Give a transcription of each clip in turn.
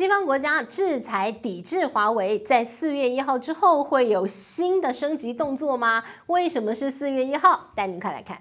西方国家制裁抵制华为，在四月一号之后会有新的升级动作吗？为什么是四月一号？带您快来看。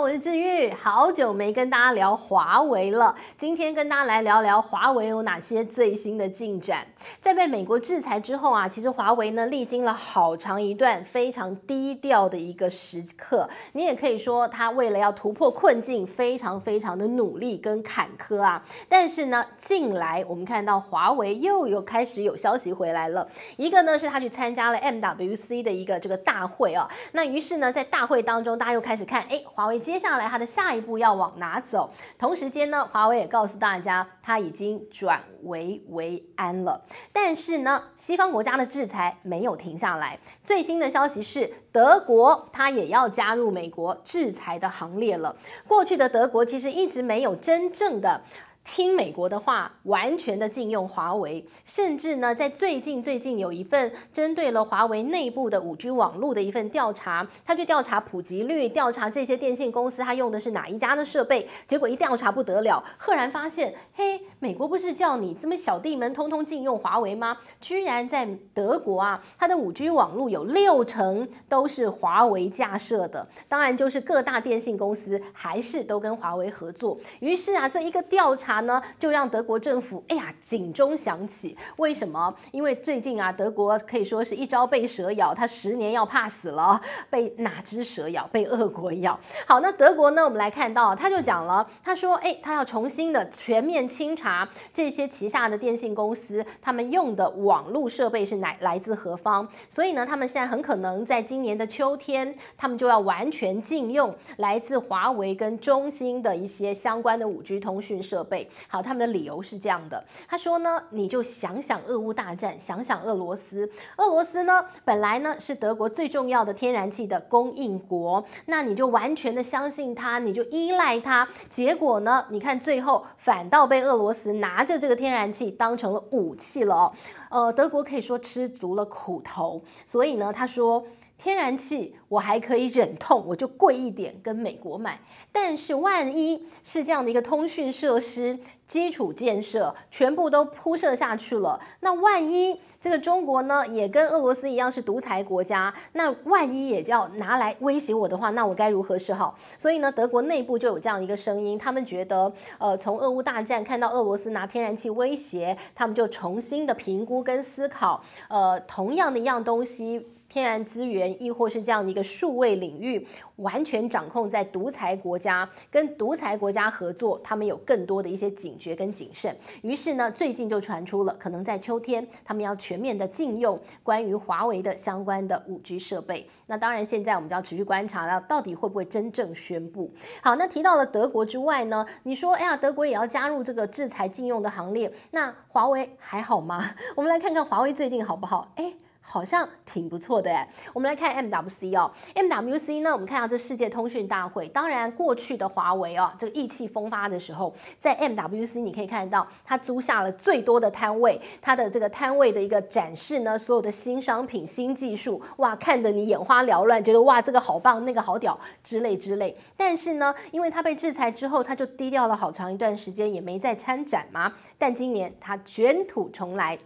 我是志玉，好久没跟大家聊华为了。今天跟大家来聊聊华为有哪些最新的进展。在被美国制裁之后啊，其实华为呢历经了好长一段非常低调的一个时刻。你也可以说，他为了要突破困境，非常非常的努力跟坎坷啊。但是呢，近来我们看到华为又有开始有消息回来了。一个呢是他去参加了 MWC 的一个这个大会啊。那于是呢，在大会当中，大家又开始看，哎。华为接下来它的下一步要往哪走？同时间呢，华为也告诉大家，它已经转危为安了。但是呢，西方国家的制裁没有停下来。最新的消息是，德国它也要加入美国制裁的行列了。过去的德国其实一直没有真正的。听美国的话，完全的禁用华为，甚至呢，在最近最近有一份针对了华为内部的五 G 网络的一份调查，他去调查普及率，调查这些电信公司他用的是哪一家的设备，结果一调查不得了，赫然发现，嘿，美国不是叫你这么小弟们通通禁用华为吗？居然在德国啊，它的五 G 网络有六成都是华为架设的，当然就是各大电信公司还是都跟华为合作，于是啊，这一个调查。查呢，就让德国政府哎呀警钟响起。为什么？因为最近啊，德国可以说是一朝被蛇咬，他十年要怕死了。被哪只蛇咬？被俄国咬。好，那德国呢？我们来看到，他就讲了，他说，哎，他要重新的全面清查这些旗下的电信公司，他们用的网络设备是哪来自何方？所以呢，他们现在很可能在今年的秋天，他们就要完全禁用来自华为跟中兴的一些相关的五 G 通讯设备。好，他们的理由是这样的，他说呢，你就想想俄乌大战，想想俄罗斯，俄罗斯呢本来呢是德国最重要的天然气的供应国，那你就完全的相信他，你就依赖他，结果呢，你看最后反倒被俄罗斯拿着这个天然气当成了武器了，呃，德国可以说吃足了苦头，所以呢，他说。天然气我还可以忍痛，我就贵一点跟美国买。但是万一是这样的一个通讯设施、基础建设全部都铺设下去了，那万一这个中国呢也跟俄罗斯一样是独裁国家，那万一也要拿来威胁我的话，那我该如何是好？所以呢，德国内部就有这样一个声音，他们觉得，呃，从俄乌大战看到俄罗斯拿天然气威胁，他们就重新的评估跟思考，呃，同样的一样东西。天然资源，亦或是这样的一个数位领域，完全掌控在独裁国家，跟独裁国家合作，他们有更多的一些警觉跟谨慎。于是呢，最近就传出了，可能在秋天，他们要全面的禁用关于华为的相关的五 G 设备。那当然，现在我们就要持续观察，了到底会不会真正宣布。好，那提到了德国之外呢，你说，哎呀，德国也要加入这个制裁禁用的行列，那华为还好吗？我们来看看华为最近好不好？哎。好像挺不错的哎，我们来看 MWC 哦，MWC 呢，我们看到这世界通讯大会，当然过去的华为哦，这个意气风发的时候，在 MWC 你可以看到，它租下了最多的摊位，它的这个摊位的一个展示呢，所有的新商品、新技术，哇，看得你眼花缭乱，觉得哇，这个好棒，那个好屌之类之类。但是呢，因为它被制裁之后，它就低调了好长一段时间，也没再参展嘛。但今年它卷土重来。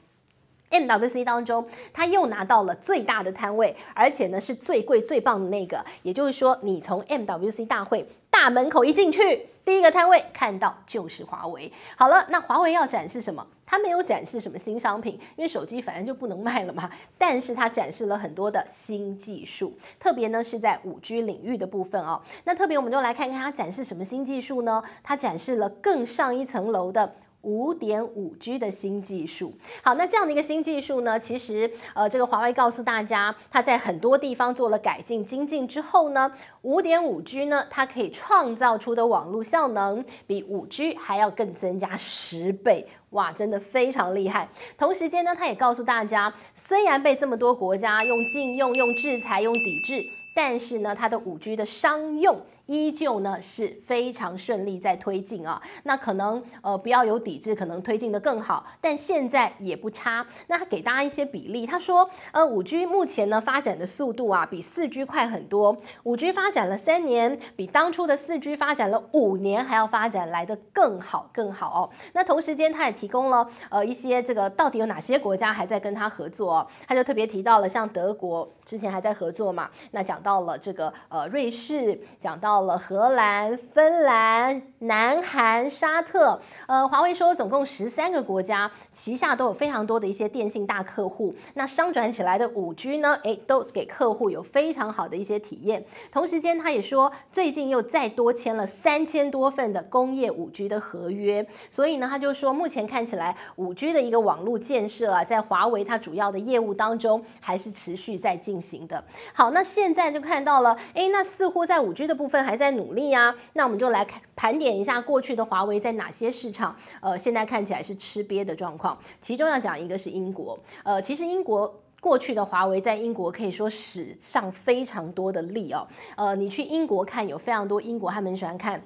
MWC 当中，他又拿到了最大的摊位，而且呢是最贵最棒的那个。也就是说，你从 MWC 大会大门口一进去，第一个摊位看到就是华为。好了，那华为要展示什么？他没有展示什么新商品，因为手机反正就不能卖了嘛。但是他展示了很多的新技术，特别呢是在 5G 领域的部分哦。那特别我们就来看看他展示什么新技术呢？他展示了更上一层楼的。五点五 G 的新技术，好，那这样的一个新技术呢，其实呃，这个华为告诉大家，它在很多地方做了改进精进之后呢，五点五 G 呢，它可以创造出的网络效能比五 G 还要更增加十倍，哇，真的非常厉害。同时间呢，它也告诉大家，虽然被这么多国家用禁用、用制裁、用抵制。但是呢，它的五 G 的商用依旧呢是非常顺利在推进啊。那可能呃不要有抵制，可能推进得更好，但现在也不差。那他给大家一些比例，他说呃五 G 目前呢发展的速度啊比四 G 快很多，五 G 发展了三年，比当初的四 G 发展了五年还要发展来得更好更好哦。那同时间他也提供了呃一些这个到底有哪些国家还在跟他合作哦，他就特别提到了像德国之前还在合作嘛，那讲到了这个呃瑞士，讲到了荷兰、芬兰、南韩、沙特，呃，华为说总共十三个国家旗下都有非常多的一些电信大客户，那商转起来的五 G 呢，诶，都给客户有非常好的一些体验。同时间他也说，最近又再多签了三千多份的工业五 G 的合约，所以呢，他就说目前看起来五 G 的一个网络建设啊，在华为它主要的业务当中还是持续在进行的。好，那现在就看到了，诶，那似乎在五 G 的部分还在努力啊，那我们就来盘点一下过去的华为在哪些市场，呃，现在看起来是吃瘪的状况。其中要讲一个是英国，呃，其实英国过去的华为在英国可以说史上非常多的力哦，呃，你去英国看，有非常多英国他们喜欢看。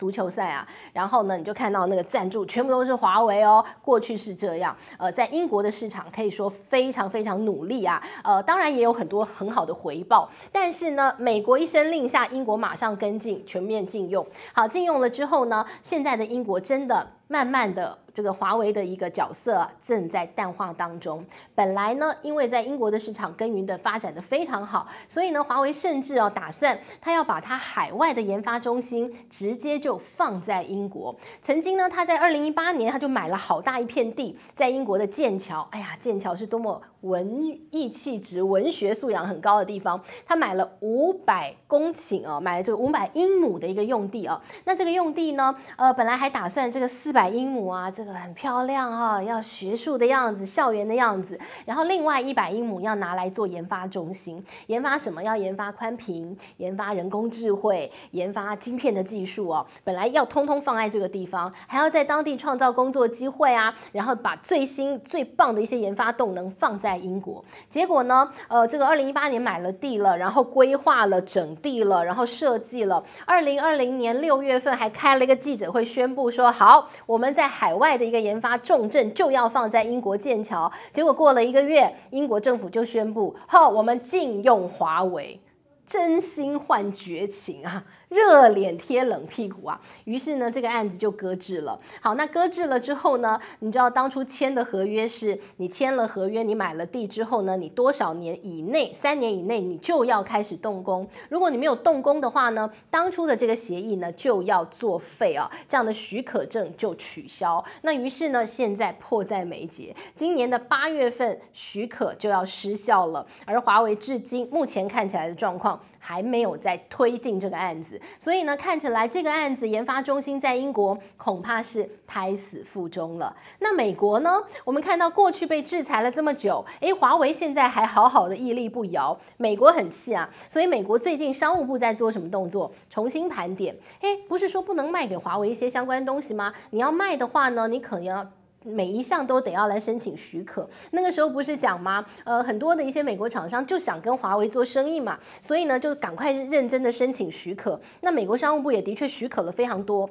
足球赛啊，然后呢，你就看到那个赞助全部都是华为哦。过去是这样，呃，在英国的市场可以说非常非常努力啊，呃，当然也有很多很好的回报。但是呢，美国一声令下，英国马上跟进，全面禁用。好，禁用了之后呢，现在的英国真的慢慢的。这个华为的一个角色正在淡化当中。本来呢，因为在英国的市场耕耘的发展的非常好，所以呢，华为甚至哦打算他要把他海外的研发中心直接就放在英国。曾经呢，他在二零一八年他就买了好大一片地在英国的剑桥。哎呀，剑桥是多么文艺气质、文学素养很高的地方。他买了五百公顷哦，买了这个五百英亩的一个用地哦。那这个用地呢，呃，本来还打算这个四百英亩啊。这个很漂亮哈、要学术的样子，校园的样子。然后另外一百英亩要拿来做研发中心，研发什么？要研发宽频，研发人工智慧，研发晶片的技术哦。本来要通通放在这个地方，还要在当地创造工作机会啊。然后把最新最棒的一些研发动能放在在英国。结果呢，呃，这个二零一八年买了地了，然后规划了整地了，然后设计了。二零二零年六月份还开了一个记者会，宣布说好，我们在海外。的一个研发重镇就要放在英国剑桥，结果过了一个月，英国政府就宣布：好，我们禁用华为，真心换绝情啊！热脸贴冷屁股啊！于是呢，这个案子就搁置了。好，那搁置了之后呢，你知道当初签的合约是，你签了合约，你买了地之后呢，你多少年以内，三年以内，你就要开始动工。如果你没有动工的话呢，当初的这个协议呢就要作废啊，这样的许可证就取消。那于是呢，现在迫在眉睫，今年的八月份许可就要失效了，而华为至今目前看起来的状况。还没有在推进这个案子，所以呢，看起来这个案子研发中心在英国恐怕是胎死腹中了。那美国呢？我们看到过去被制裁了这么久，诶，华为现在还好好的屹立不摇，美国很气啊。所以美国最近商务部在做什么动作？重新盘点。诶，不是说不能卖给华为一些相关东西吗？你要卖的话呢，你可能要。每一项都得要来申请许可，那个时候不是讲吗？呃，很多的一些美国厂商就想跟华为做生意嘛，所以呢，就赶快认真的申请许可。那美国商务部也的确许可了非常多。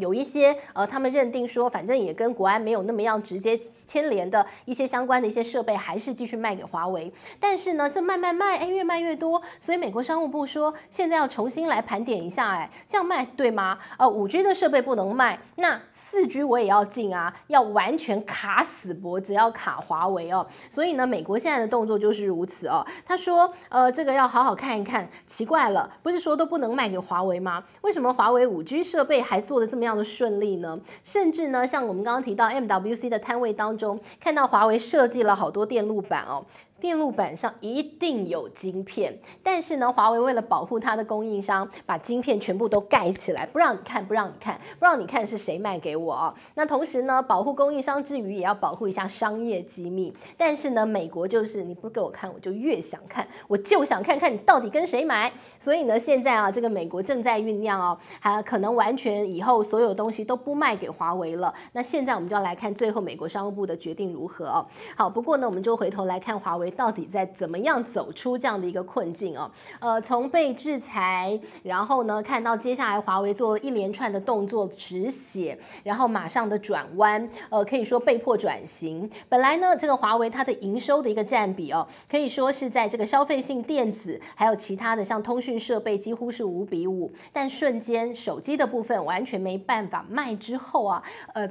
有一些呃，他们认定说，反正也跟国安没有那么样直接牵连的一些相关的一些设备，还是继续卖给华为。但是呢，这卖卖卖，哎，越卖越多，所以美国商务部说，现在要重新来盘点一下，哎，这样卖对吗？呃，五 G 的设备不能卖，那四 G 我也要进啊，要完全卡死脖子，要卡华为哦。所以呢，美国现在的动作就是如此哦。他说，呃，这个要好好看一看。奇怪了，不是说都不能卖给华为吗？为什么华为五 G 设备还做的这么样？这样的顺利呢？甚至呢，像我们刚刚提到 MWC 的摊位当中，看到华为设计了好多电路板哦。电路板上一定有晶片，但是呢，华为为了保护它的供应商，把晶片全部都盖起来，不让你看，不让你看，不让你看是谁卖给我啊？那同时呢，保护供应商之余，也要保护一下商业机密。但是呢，美国就是你不给我看，我就越想看，我就想看看你到底跟谁买。所以呢，现在啊，这个美国正在酝酿哦，还可能完全以后所有东西都不卖给华为了。那现在我们就要来看最后美国商务部的决定如何哦。好，不过呢，我们就回头来看华为。到底在怎么样走出这样的一个困境哦。呃，从被制裁，然后呢，看到接下来华为做了一连串的动作止血，然后马上的转弯，呃，可以说被迫转型。本来呢，这个华为它的营收的一个占比哦，可以说是在这个消费性电子还有其他的像通讯设备几乎是五比五，但瞬间手机的部分完全没办法卖之后啊，呃。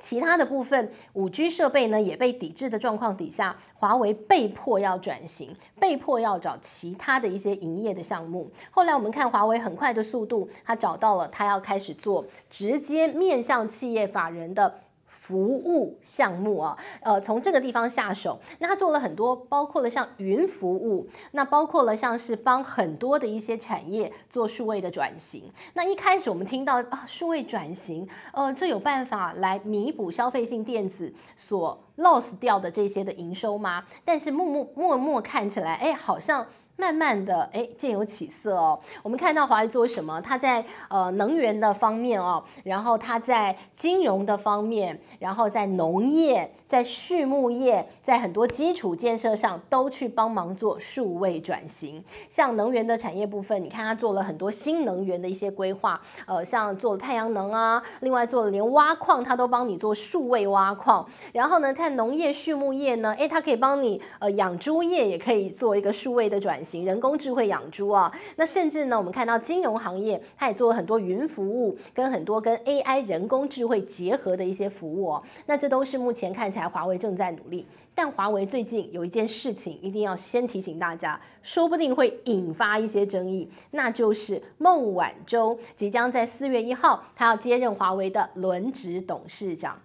其他的部分，五 G 设备呢也被抵制的状况底下，华为被迫要转型，被迫要找其他的一些营业的项目。后来我们看华为很快的速度，他找到了他要开始做直接面向企业法人的。服务项目啊，呃，从这个地方下手，那他做了很多，包括了像云服务，那包括了像是帮很多的一些产业做数位的转型。那一开始我们听到啊，数位转型，呃，这有办法来弥补消费性电子所 loss 掉的这些的营收吗？但是默默默默看起来，哎，好像。慢慢的，哎，渐有起色哦。我们看到华为做什么？它在呃能源的方面哦，然后它在金融的方面，然后在农业、在畜牧业、在很多基础建设上都去帮忙做数位转型。像能源的产业部分，你看它做了很多新能源的一些规划，呃，像做了太阳能啊，另外做了连挖矿，它都帮你做数位挖矿。然后呢，看农业、畜牧业呢，哎，它可以帮你呃养猪业也可以做一个数位的转型。人工智慧养猪啊，那甚至呢，我们看到金融行业，它也做了很多云服务，跟很多跟 AI 人工智慧结合的一些服务哦。那这都是目前看起来华为正在努力。但华为最近有一件事情，一定要先提醒大家，说不定会引发一些争议，那就是孟晚舟即将在四月一号，他要接任华为的轮值董事长。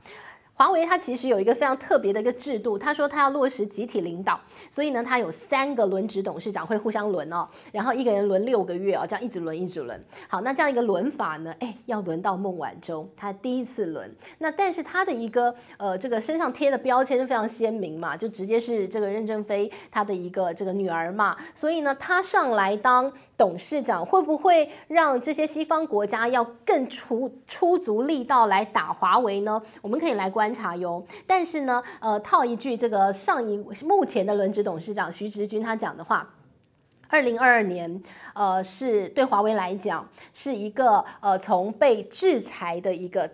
华为它其实有一个非常特别的一个制度，他说他要落实集体领导，所以呢，他有三个轮值董事长会互相轮哦，然后一个人轮六个月哦，这样一直轮一直轮。好，那这样一个轮法呢，哎，要轮到孟晚舟，他第一次轮。那但是他的一个呃这个身上贴的标签是非常鲜明嘛，就直接是这个任正非他的一个这个女儿嘛，所以呢，他上来当董事长，会不会让这些西方国家要更出出足力道来打华为呢？我们可以来观。观察哟，但是呢，呃，套一句这个上一目前的轮值董事长徐直军他讲的话，二零二二年，呃，是对华为来讲是一个呃从被制裁的一个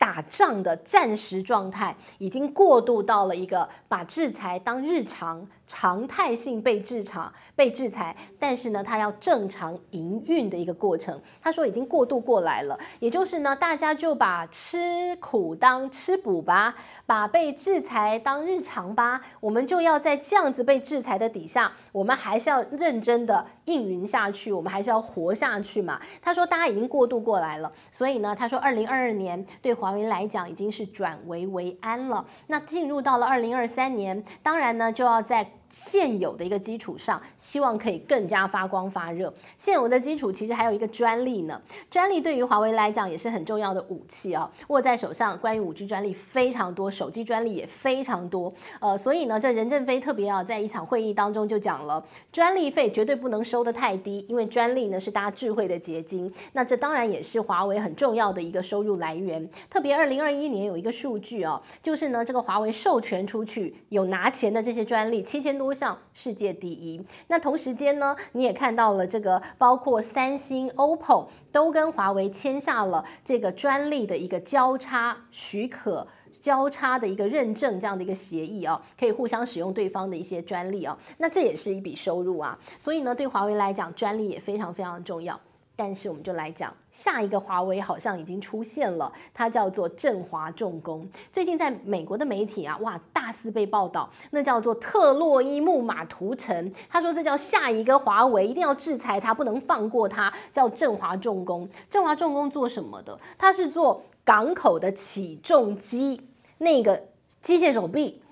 打仗的战时状态，已经过渡到了一个把制裁当日常。常态性被制裁，被制裁，但是呢，他要正常营运的一个过程。他说已经过渡过来了，也就是呢，大家就把吃苦当吃补吧，把被制裁当日常吧。我们就要在这样子被制裁的底下，我们还是要认真的运营下去，我们还是要活下去嘛。他说大家已经过渡过来了，所以呢，他说二零二二年对华为来讲已经是转危为安了。那进入到了二零二三年，当然呢，就要在现有的一个基础上，希望可以更加发光发热。现有的基础其实还有一个专利呢，专利对于华为来讲也是很重要的武器啊，握在手上。关于五 G 专利非常多，手机专利也非常多。呃，所以呢，这任正非特别要在一场会议当中就讲了，专利费绝对不能收得太低，因为专利呢是大家智慧的结晶。那这当然也是华为很重要的一个收入来源。特别二零二一年有一个数据哦，就是呢这个华为授权出去有拿钱的这些专利七千。多项世界第一，那同时间呢，你也看到了这个，包括三星、OPPO 都跟华为签下了这个专利的一个交叉许可、交叉的一个认证这样的一个协议啊，可以互相使用对方的一些专利啊，那这也是一笔收入啊，所以呢，对华为来讲，专利也非常非常重要。但是我们就来讲下一个华为，好像已经出现了，它叫做振华重工。最近在美国的媒体啊，哇，大肆被报道，那叫做特洛伊木马屠城。他说这叫下一个华为，一定要制裁它，不能放过它，叫振华重工。振华重工做什么的？它是做港口的起重机，那个机械手臂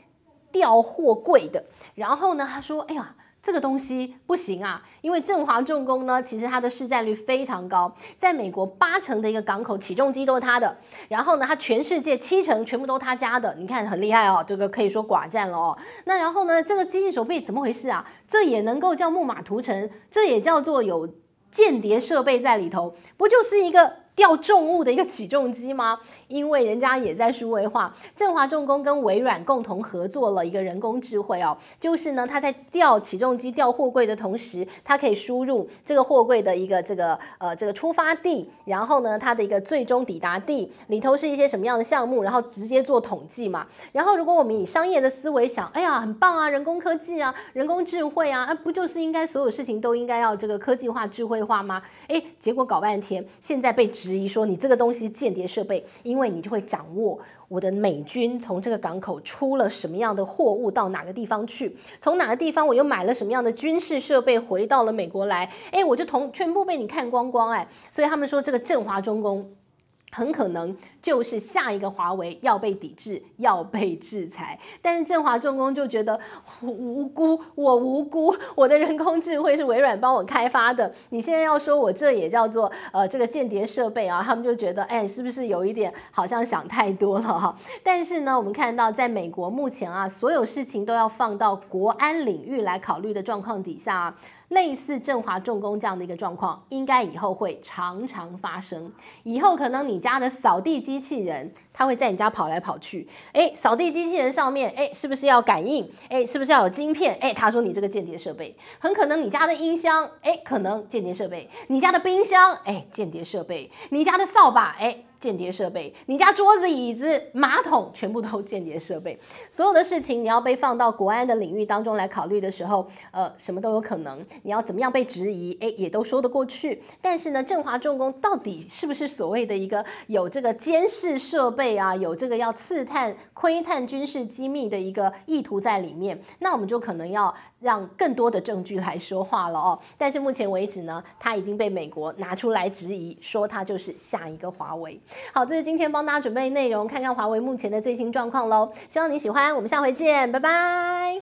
吊货柜的。然后呢，他说，哎呀。这个东西不行啊，因为振华重工呢，其实它的市占率非常高，在美国八成的一个港口起重机都是它的，然后呢，它全世界七成全部都他家的，你看很厉害哦，这个可以说寡占了哦。那然后呢，这个机器手臂怎么回事啊？这也能够叫木马屠城，这也叫做有间谍设备在里头，不就是一个？吊重物的一个起重机吗？因为人家也在数位化，振华重工跟微软共同合作了一个人工智慧哦，就是呢，它在吊起重机吊货柜的同时，它可以输入这个货柜的一个这个呃这个出发地，然后呢，它的一个最终抵达地里头是一些什么样的项目，然后直接做统计嘛。然后如果我们以商业的思维想，哎呀，很棒啊，人工科技啊，人工智慧啊，啊，不就是应该所有事情都应该要这个科技化、智慧化吗？哎，结果搞半天，现在被质疑说你这个东西间谍设备，因为你就会掌握我的美军从这个港口出了什么样的货物到哪个地方去，从哪个地方我又买了什么样的军事设备回到了美国来，哎，我就同全部被你看光光哎，所以他们说这个振华重工。很可能就是下一个华为要被抵制、要被制裁，但是振华重工就觉得无辜，我无辜，我的人工智慧是微软帮我开发的，你现在要说我这也叫做呃这个间谍设备啊，他们就觉得哎，是不是有一点好像想太多了哈？但是呢，我们看到在美国目前啊，所有事情都要放到国安领域来考虑的状况底下啊。类似振华重工这样的一个状况，应该以后会常常发生。以后可能你家的扫地机器人，它会在你家跑来跑去。诶，扫地机器人上面，诶，是不是要感应？诶，是不是要有晶片？诶，他说你这个间谍设备。很可能你家的音箱，诶，可能间谍设备。你家的冰箱，诶，间谍设备。你家的扫把，诶。间谍设备，你家桌子、椅子、马桶全部都间谍设备。所有的事情你要被放到国安的领域当中来考虑的时候，呃，什么都有可能。你要怎么样被质疑，诶，也都说得过去。但是呢，振华重工到底是不是所谓的一个有这个监视设备啊，有这个要刺探、窥探军事机密的一个意图在里面？那我们就可能要让更多的证据来说话了哦。但是目前为止呢，它已经被美国拿出来质疑，说它就是下一个华为。好，这是今天帮大家准备内容，看看华为目前的最新状况喽。希望你喜欢，我们下回见，拜拜。